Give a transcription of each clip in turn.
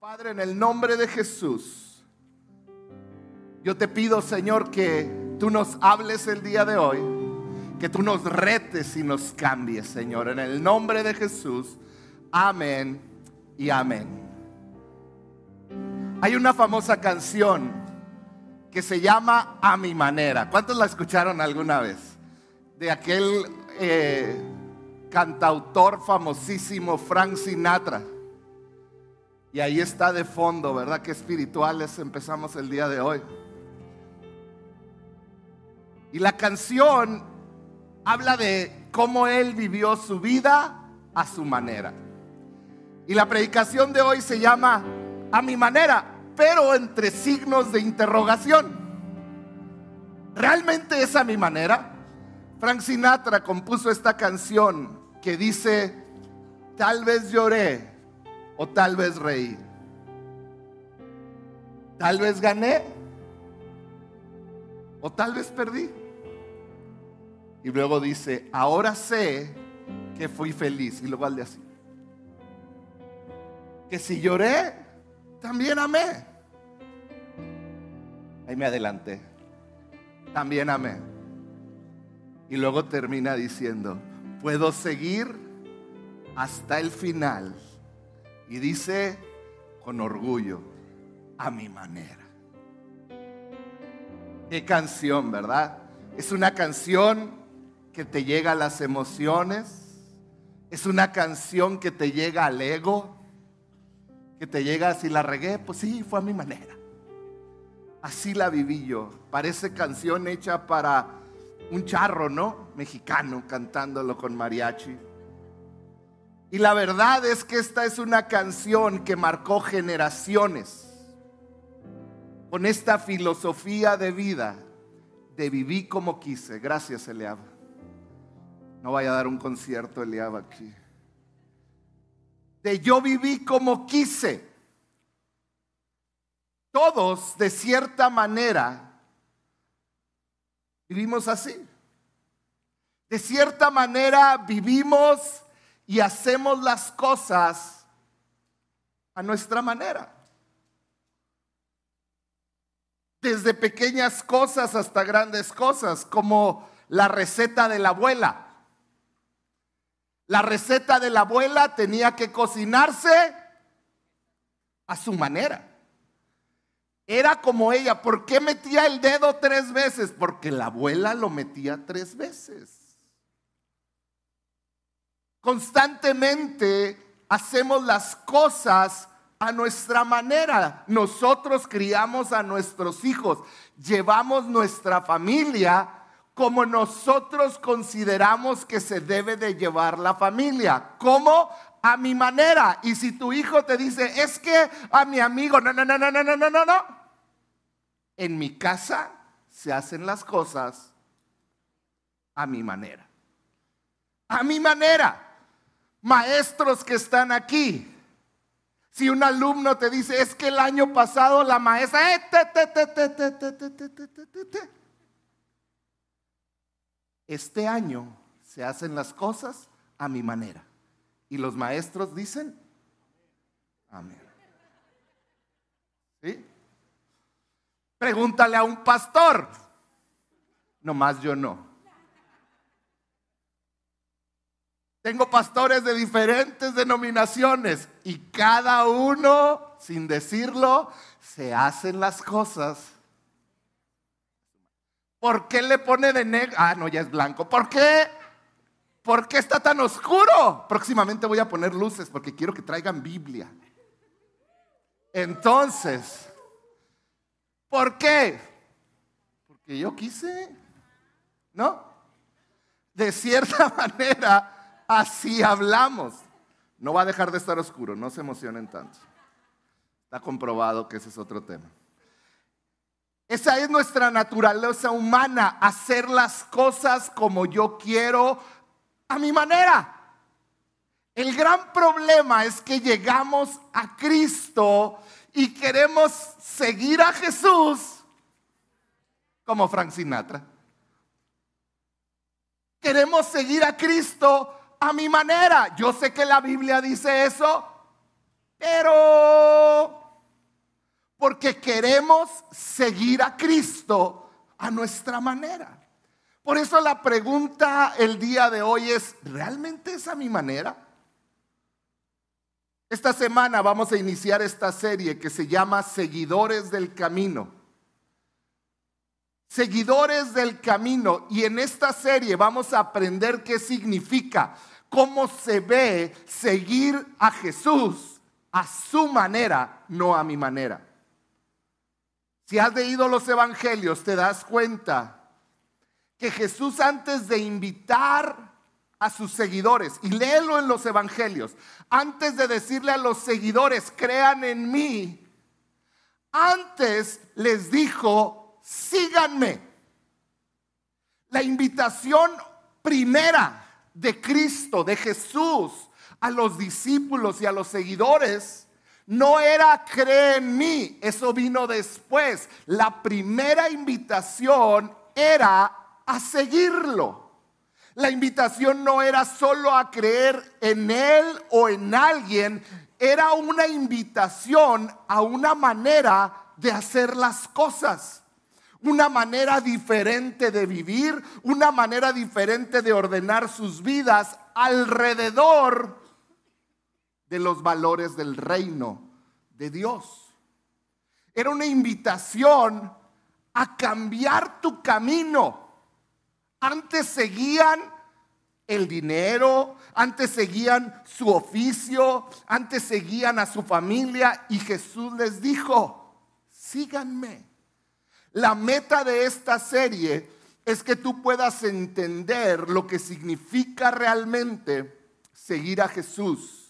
Padre, en el nombre de Jesús, yo te pido, Señor, que tú nos hables el día de hoy, que tú nos retes y nos cambies, Señor, en el nombre de Jesús. Amén y amén. Hay una famosa canción que se llama A mi manera. ¿Cuántos la escucharon alguna vez? De aquel eh, cantautor famosísimo Frank Sinatra. Y ahí está de fondo, ¿verdad? Qué espirituales empezamos el día de hoy. Y la canción habla de cómo él vivió su vida a su manera. Y la predicación de hoy se llama A mi manera, pero entre signos de interrogación. ¿Realmente es a mi manera? Frank Sinatra compuso esta canción que dice, tal vez lloré o tal vez reí. Tal vez gané o tal vez perdí. Y luego dice, ahora sé que fui feliz. Y luego al de así. Que si lloré, también amé. Ahí me adelanté. También amé. Y luego termina diciendo, puedo seguir hasta el final. Y dice con orgullo, a mi manera. Qué canción, ¿verdad? Es una canción que te llega a las emociones. Es una canción que te llega al ego. Que te llega, si la regué, pues sí, fue a mi manera. Así la viví yo. Parece canción hecha para un charro, ¿no? Mexicano cantándolo con mariachi. Y la verdad es que esta es una canción que marcó generaciones con esta filosofía de vida de vivir como quise. Gracias, Eliab. No vaya a dar un concierto, Eliab, aquí. De yo viví como quise. Todos, de cierta manera, vivimos así. De cierta manera vivimos y hacemos las cosas a nuestra manera. Desde pequeñas cosas hasta grandes cosas, como la receta de la abuela. La receta de la abuela tenía que cocinarse a su manera. Era como ella. ¿Por qué metía el dedo tres veces? Porque la abuela lo metía tres veces. Constantemente hacemos las cosas a nuestra manera. Nosotros criamos a nuestros hijos, llevamos nuestra familia como nosotros consideramos que se debe de llevar la familia. como A mi manera. Y si tu hijo te dice, es que a mi amigo, no, no, no, no, no, no, no, no. En mi casa se hacen las cosas a mi manera. A mi manera maestros que están aquí. Si un alumno te dice, es que el año pasado la maestra... este año se hacen las cosas a mi manera. Y los maestros dicen, amén. ¿Sí? Pregúntale a un pastor. Nomás yo no. Tengo pastores de diferentes denominaciones y cada uno, sin decirlo, se hacen las cosas. ¿Por qué le pone de negro? Ah, no, ya es blanco. ¿Por qué? ¿Por qué está tan oscuro? Próximamente voy a poner luces porque quiero que traigan Biblia. Entonces, ¿por qué? Porque yo quise, ¿no? De cierta manera, Así hablamos. No va a dejar de estar oscuro, no se emocionen tanto. Está comprobado que ese es otro tema. Esa es nuestra naturaleza humana, hacer las cosas como yo quiero, a mi manera. El gran problema es que llegamos a Cristo y queremos seguir a Jesús como Frank Sinatra. Queremos seguir a Cristo a mi manera. Yo sé que la Biblia dice eso, pero porque queremos seguir a Cristo a nuestra manera. Por eso la pregunta el día de hoy es, ¿realmente es a mi manera? Esta semana vamos a iniciar esta serie que se llama Seguidores del Camino. Seguidores del Camino. Y en esta serie vamos a aprender qué significa, cómo se ve seguir a Jesús a su manera, no a mi manera. Si has leído los evangelios, te das cuenta que Jesús antes de invitar a sus seguidores, y léelo en los evangelios, antes de decirle a los seguidores, crean en mí, antes les dijo, síganme. La invitación primera de Cristo, de Jesús, a los discípulos y a los seguidores, no era cree en mí, eso vino después. La primera invitación era a seguirlo. La invitación no era solo a creer en Él o en alguien, era una invitación a una manera de hacer las cosas, una manera diferente de vivir, una manera diferente de ordenar sus vidas alrededor de los valores del reino de Dios. Era una invitación a cambiar tu camino. Antes seguían el dinero, antes seguían su oficio, antes seguían a su familia y Jesús les dijo, síganme. La meta de esta serie es que tú puedas entender lo que significa realmente seguir a Jesús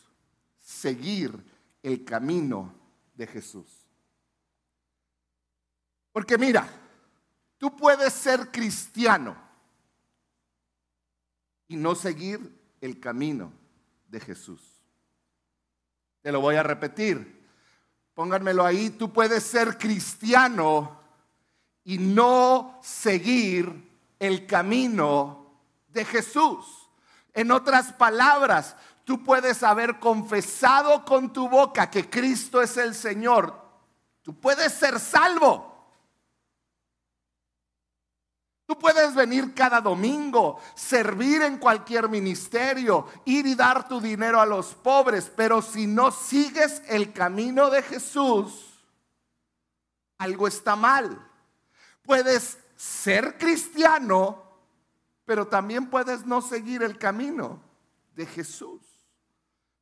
seguir el camino de Jesús. Porque mira, tú puedes ser cristiano y no seguir el camino de Jesús. Te lo voy a repetir. Pónganmelo ahí. Tú puedes ser cristiano y no seguir el camino de Jesús. En otras palabras, Tú puedes haber confesado con tu boca que Cristo es el Señor. Tú puedes ser salvo. Tú puedes venir cada domingo, servir en cualquier ministerio, ir y dar tu dinero a los pobres, pero si no sigues el camino de Jesús, algo está mal. Puedes ser cristiano, pero también puedes no seguir el camino de Jesús.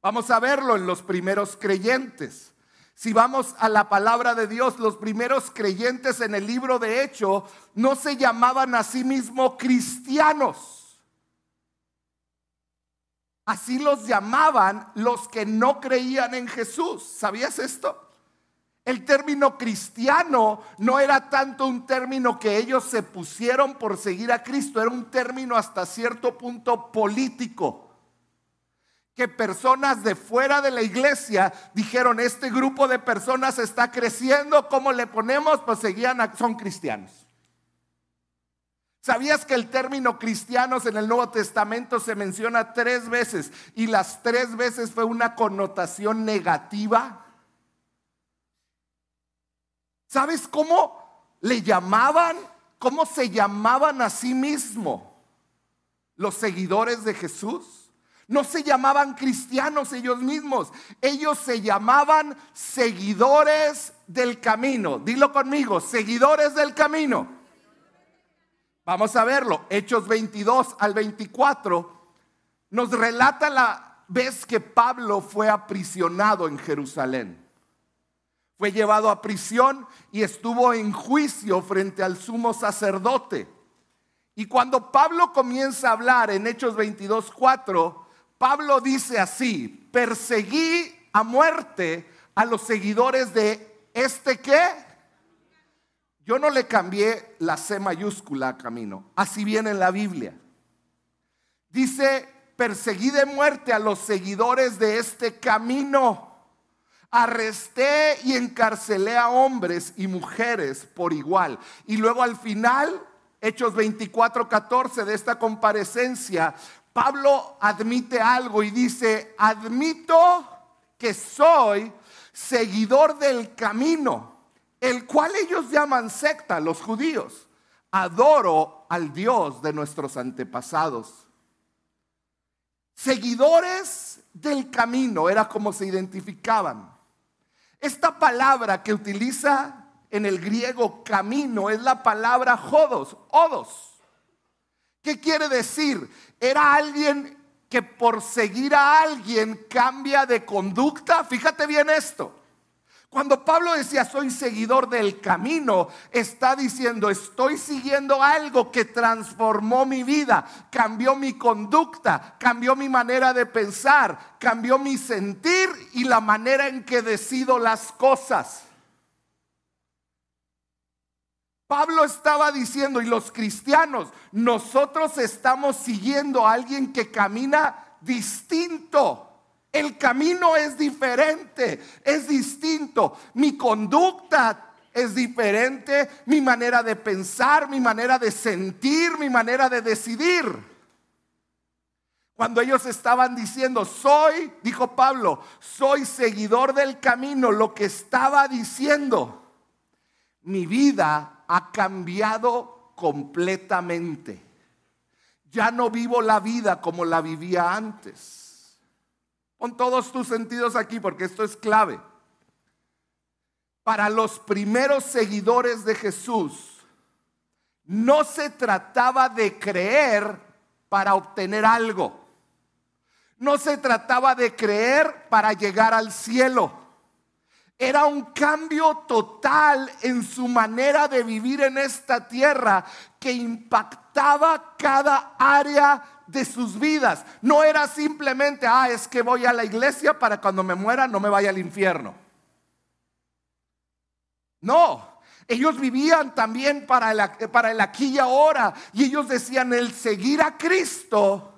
Vamos a verlo en los primeros creyentes. Si vamos a la palabra de Dios, los primeros creyentes en el libro de Hecho no se llamaban a sí mismos cristianos. Así los llamaban los que no creían en Jesús. ¿Sabías esto? El término cristiano no era tanto un término que ellos se pusieron por seguir a Cristo, era un término hasta cierto punto político que personas de fuera de la iglesia dijeron, este grupo de personas está creciendo, ¿cómo le ponemos? Pues seguían, son cristianos. ¿Sabías que el término cristianos en el Nuevo Testamento se menciona tres veces y las tres veces fue una connotación negativa? ¿Sabes cómo le llamaban? ¿Cómo se llamaban a sí mismo los seguidores de Jesús? No se llamaban cristianos ellos mismos, ellos se llamaban seguidores del camino. Dilo conmigo, seguidores del camino. Vamos a verlo. Hechos 22 al 24 nos relata la vez que Pablo fue aprisionado en Jerusalén. Fue llevado a prisión y estuvo en juicio frente al sumo sacerdote. Y cuando Pablo comienza a hablar en Hechos 22, 4, Pablo dice así, perseguí a muerte a los seguidores de este qué. Yo no le cambié la C mayúscula a camino, así viene en la Biblia. Dice, perseguí de muerte a los seguidores de este camino. Arresté y encarcelé a hombres y mujeres por igual. Y luego al final, Hechos 24, 14 de esta comparecencia, Pablo admite algo y dice, admito que soy seguidor del camino el cual ellos llaman secta, los judíos. Adoro al Dios de nuestros antepasados. Seguidores del camino era como se identificaban. Esta palabra que utiliza en el griego camino es la palabra jodos, odos. ¿Qué quiere decir? Era alguien que por seguir a alguien cambia de conducta. Fíjate bien esto. Cuando Pablo decía soy seguidor del camino, está diciendo estoy siguiendo algo que transformó mi vida, cambió mi conducta, cambió mi manera de pensar, cambió mi sentir y la manera en que decido las cosas. Pablo estaba diciendo, y los cristianos, nosotros estamos siguiendo a alguien que camina distinto. El camino es diferente, es distinto. Mi conducta es diferente, mi manera de pensar, mi manera de sentir, mi manera de decidir. Cuando ellos estaban diciendo, soy, dijo Pablo, soy seguidor del camino, lo que estaba diciendo, mi vida ha cambiado completamente. Ya no vivo la vida como la vivía antes. Pon todos tus sentidos aquí porque esto es clave. Para los primeros seguidores de Jesús, no se trataba de creer para obtener algo. No se trataba de creer para llegar al cielo. Era un cambio total en su manera de vivir en esta tierra que impactaba cada área de sus vidas. No era simplemente, ah, es que voy a la iglesia para cuando me muera no me vaya al infierno. No, ellos vivían también para el, para el aquí y ahora. Y ellos decían, el seguir a Cristo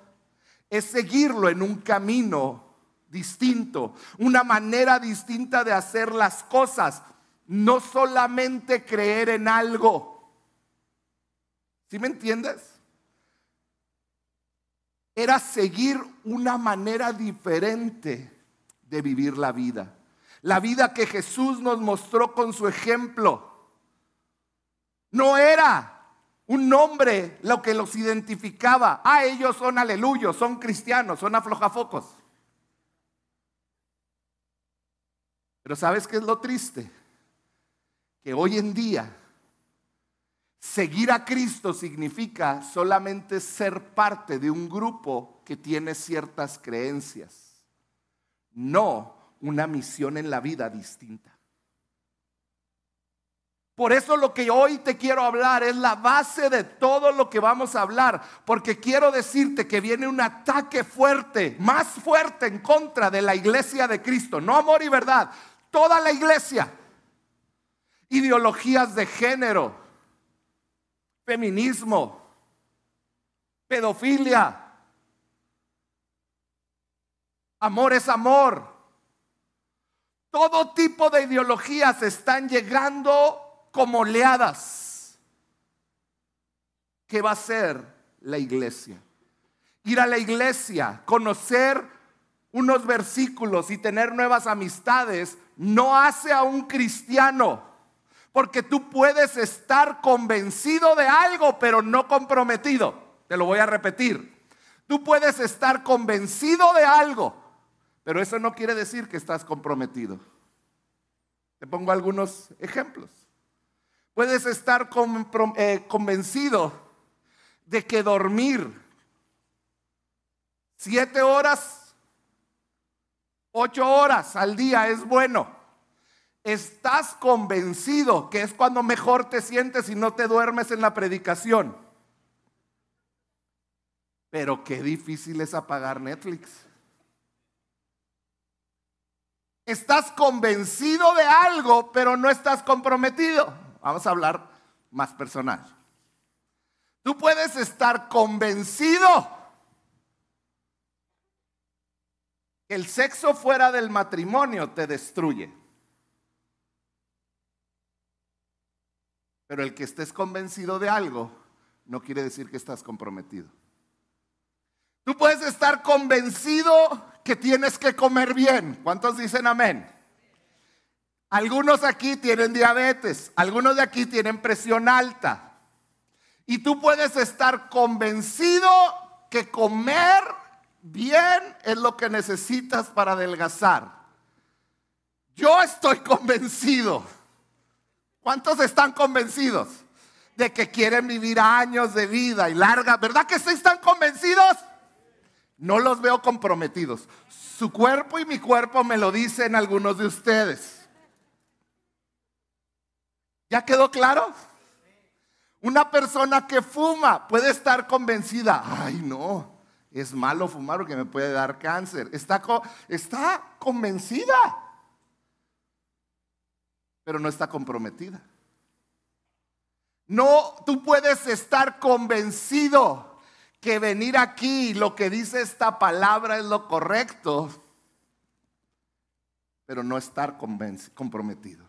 es seguirlo en un camino distinto, una manera distinta de hacer las cosas, no solamente creer en algo. ¿Sí me entiendes? Era seguir una manera diferente de vivir la vida. La vida que Jesús nos mostró con su ejemplo. No era un nombre lo que los identificaba. Ah, ellos son aleluyos, son cristianos, son aflojafocos. Pero ¿sabes qué es lo triste? Que hoy en día seguir a Cristo significa solamente ser parte de un grupo que tiene ciertas creencias, no una misión en la vida distinta. Por eso lo que hoy te quiero hablar es la base de todo lo que vamos a hablar, porque quiero decirte que viene un ataque fuerte, más fuerte en contra de la iglesia de Cristo, no amor y verdad, toda la iglesia. Ideologías de género, feminismo, pedofilia, amor es amor. Todo tipo de ideologías están llegando como oleadas. ¿Qué va a ser la iglesia? Ir a la iglesia, conocer unos versículos y tener nuevas amistades no hace a un cristiano. Porque tú puedes estar convencido de algo, pero no comprometido. Te lo voy a repetir. Tú puedes estar convencido de algo, pero eso no quiere decir que estás comprometido. Te pongo algunos ejemplos. Puedes estar eh, convencido de que dormir siete horas Ocho horas al día es bueno. Estás convencido que es cuando mejor te sientes y no te duermes en la predicación. Pero qué difícil es apagar Netflix. Estás convencido de algo, pero no estás comprometido. Vamos a hablar más personal. Tú puedes estar convencido El sexo fuera del matrimonio te destruye. Pero el que estés convencido de algo no quiere decir que estás comprometido. Tú puedes estar convencido que tienes que comer bien. ¿Cuántos dicen amén? Algunos aquí tienen diabetes, algunos de aquí tienen presión alta. Y tú puedes estar convencido que comer bien es lo que necesitas para adelgazar. Yo estoy convencido. ¿Cuántos están convencidos de que quieren vivir años de vida y larga? ¿Verdad que sí están convencidos? No los veo comprometidos. Su cuerpo y mi cuerpo me lo dicen algunos de ustedes. ¿Ya quedó claro? Una persona que fuma puede estar convencida, ay no, es malo fumar porque me puede dar cáncer. Está, está convencida, pero no está comprometida. No, tú puedes estar convencido que venir aquí, lo que dice esta palabra es lo correcto, pero no estar comprometido.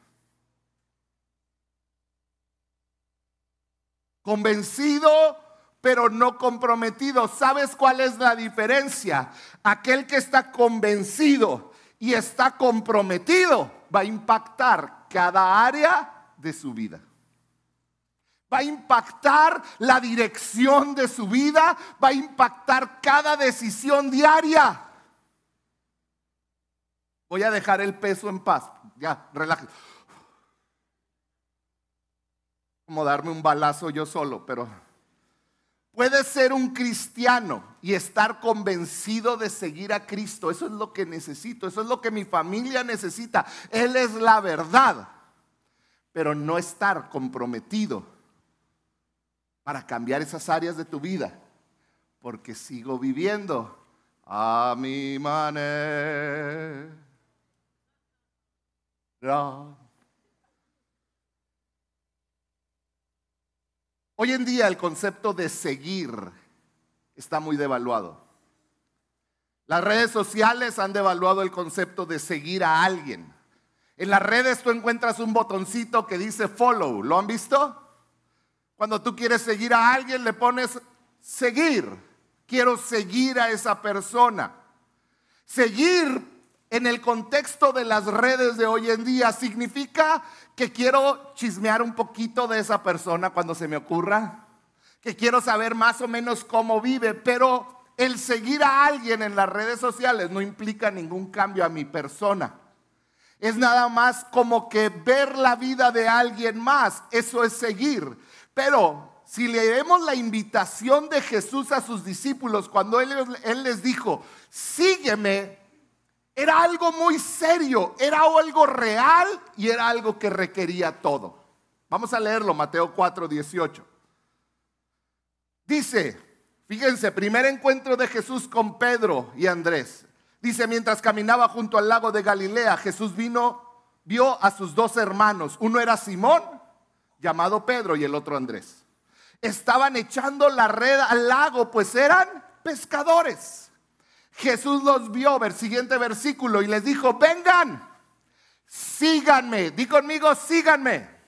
Convencido, pero no comprometido. ¿Sabes cuál es la diferencia? Aquel que está convencido y está comprometido va a impactar cada área de su vida. Va a impactar la dirección de su vida, va a impactar cada decisión diaria. Voy a dejar el peso en paz. Ya, relájate como darme un balazo yo solo, pero puede ser un cristiano y estar convencido de seguir a Cristo. Eso es lo que necesito, eso es lo que mi familia necesita. Él es la verdad, pero no estar comprometido para cambiar esas áreas de tu vida, porque sigo viviendo a mi manera. Hoy en día el concepto de seguir está muy devaluado. Las redes sociales han devaluado el concepto de seguir a alguien. En las redes tú encuentras un botoncito que dice follow. ¿Lo han visto? Cuando tú quieres seguir a alguien le pones seguir. Quiero seguir a esa persona. Seguir en el contexto de las redes de hoy en día significa que quiero chismear un poquito de esa persona cuando se me ocurra, que quiero saber más o menos cómo vive, pero el seguir a alguien en las redes sociales no implica ningún cambio a mi persona. Es nada más como que ver la vida de alguien más, eso es seguir. Pero si leemos la invitación de Jesús a sus discípulos cuando él, él les dijo, sígueme, era algo muy serio, era algo real y era algo que requería todo. Vamos a leerlo, Mateo 4, 18. Dice, fíjense, primer encuentro de Jesús con Pedro y Andrés. Dice, mientras caminaba junto al lago de Galilea, Jesús vino, vio a sus dos hermanos. Uno era Simón, llamado Pedro, y el otro Andrés. Estaban echando la red al lago, pues eran pescadores. Jesús los vio, ver, siguiente versículo, y les dijo, vengan, síganme, di conmigo, síganme.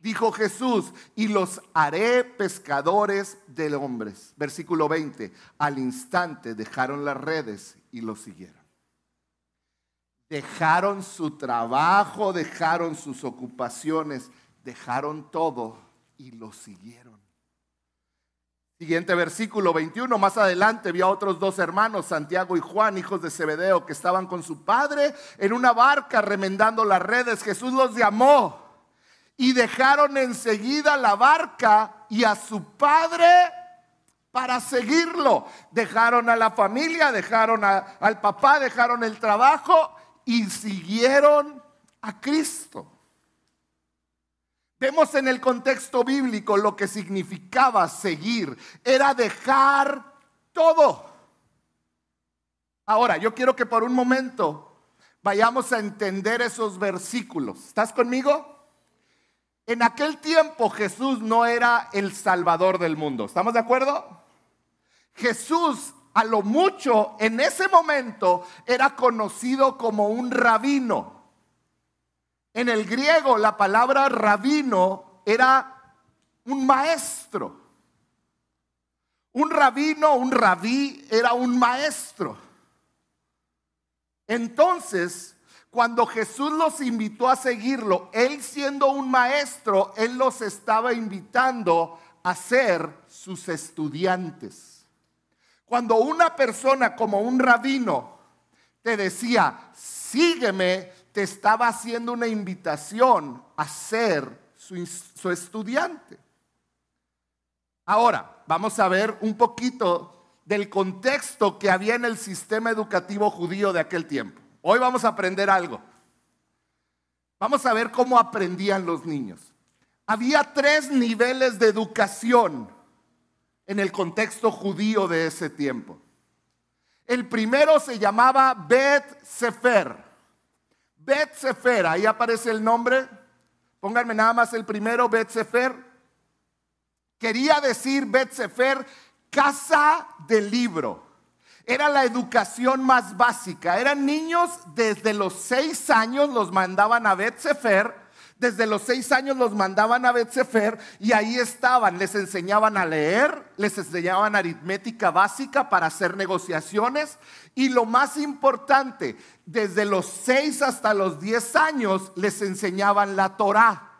Dijo Jesús, y los haré pescadores de hombres. Versículo 20, al instante dejaron las redes y los siguieron. Dejaron su trabajo, dejaron sus ocupaciones, dejaron todo y los siguieron. Siguiente versículo 21, más adelante vio a otros dos hermanos, Santiago y Juan, hijos de Zebedeo, que estaban con su padre en una barca remendando las redes. Jesús los llamó y dejaron enseguida la barca y a su padre para seguirlo. Dejaron a la familia, dejaron al papá, dejaron el trabajo y siguieron a Cristo. Vemos en el contexto bíblico lo que significaba seguir. Era dejar todo. Ahora, yo quiero que por un momento vayamos a entender esos versículos. ¿Estás conmigo? En aquel tiempo Jesús no era el Salvador del mundo. ¿Estamos de acuerdo? Jesús a lo mucho en ese momento era conocido como un rabino. En el griego la palabra rabino era un maestro. Un rabino, un rabí era un maestro. Entonces, Cuando Jesús los invitó a seguirlo, él siendo un maestro, él los estaba invitando a ser sus estudiantes. Cuando una persona como un rabino te decía, sígueme, te estaba haciendo una invitación a ser su, estudiante. Ahora, vamos a ver un poquito del contexto que había en el sistema educativo judío de aquel tiempo. Hoy vamos a aprender algo. Vamos a ver cómo aprendían los niños. Había tres niveles de educación en el contexto judío de ese tiempo. El primero se llamaba Bet Sefer. Bet Sefer, ahí aparece el nombre. Pónganme nada más el primero, Bet Sefer. Quería decir Bet Sefer, casa del libro. Era la educación más básica. Eran niños desde los seis años los mandaban a Bet Sefer. Desde los seis años los mandaban a Bet Sefer y ahí estaban. Les enseñaban a leer, les enseñaban aritmética básica para hacer negociaciones. Y lo más importante, desde los seis hasta los diez años les enseñaban la Torah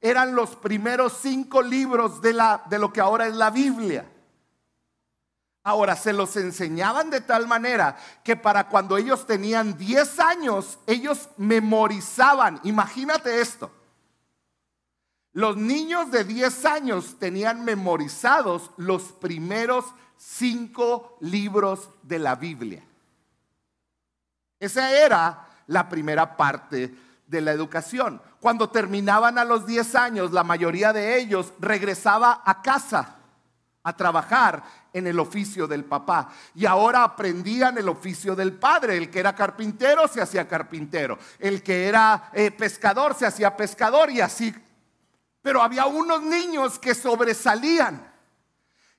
eran los primeros cinco libros de, la, de lo que ahora es la Biblia. Ahora, se los enseñaban de tal manera que para cuando ellos tenían 10 años, ellos memorizaban. Imagínate esto. Los niños de 10 años tenían memorizados los primeros cinco libros de la Biblia. Esa era la primera parte de la educación. Cuando terminaban a los 10 años, la mayoría de ellos regresaba a casa a trabajar en el oficio del papá. Y ahora aprendían el oficio del padre. El que era carpintero se hacía carpintero. El que era eh, pescador se hacía pescador y así. Pero había unos niños que sobresalían.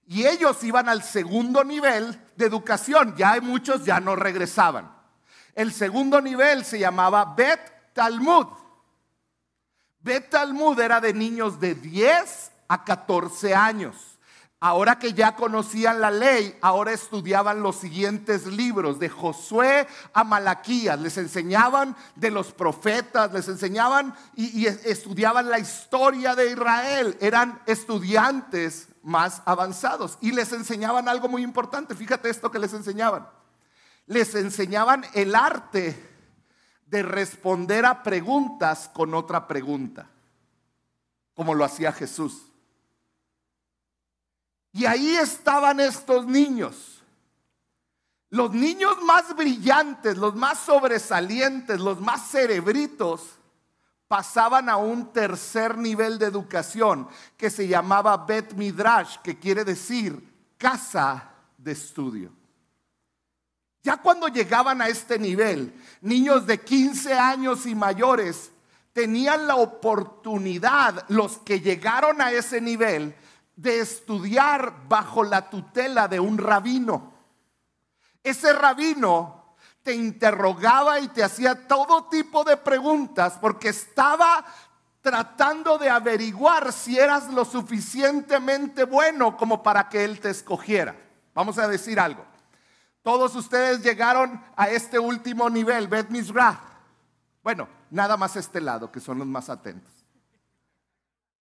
Y ellos iban al segundo nivel de educación. Ya muchos ya no regresaban. El segundo nivel se llamaba Bet Talmud. Bet Talmud era de niños de 10 a 14 años. Ahora que ya conocían la ley, ahora estudiaban los siguientes libros, de Josué a Malaquías. Les enseñaban de los profetas, les enseñaban y, y estudiaban la historia de Israel. Eran estudiantes más avanzados y les enseñaban algo muy importante. Fíjate esto que les enseñaban. Les enseñaban el arte de responder a preguntas con otra pregunta, como lo hacía Jesús. Y ahí estaban estos niños. Los niños más brillantes, los más sobresalientes, los más cerebritos, pasaban a un tercer nivel de educación que se llamaba Bet Midrash, que quiere decir casa de estudio. Ya cuando llegaban a este nivel, niños de 15 años y mayores tenían la oportunidad, los que llegaron a ese nivel, de estudiar bajo la tutela de un rabino. Ese rabino te interrogaba y te hacía todo tipo de preguntas porque estaba tratando de averiguar si eras lo suficientemente bueno como para que él te escogiera. Vamos a decir algo. Todos ustedes llegaron a este último nivel, Bet Mizrah. Bueno, nada más este lado, que son los más atentos.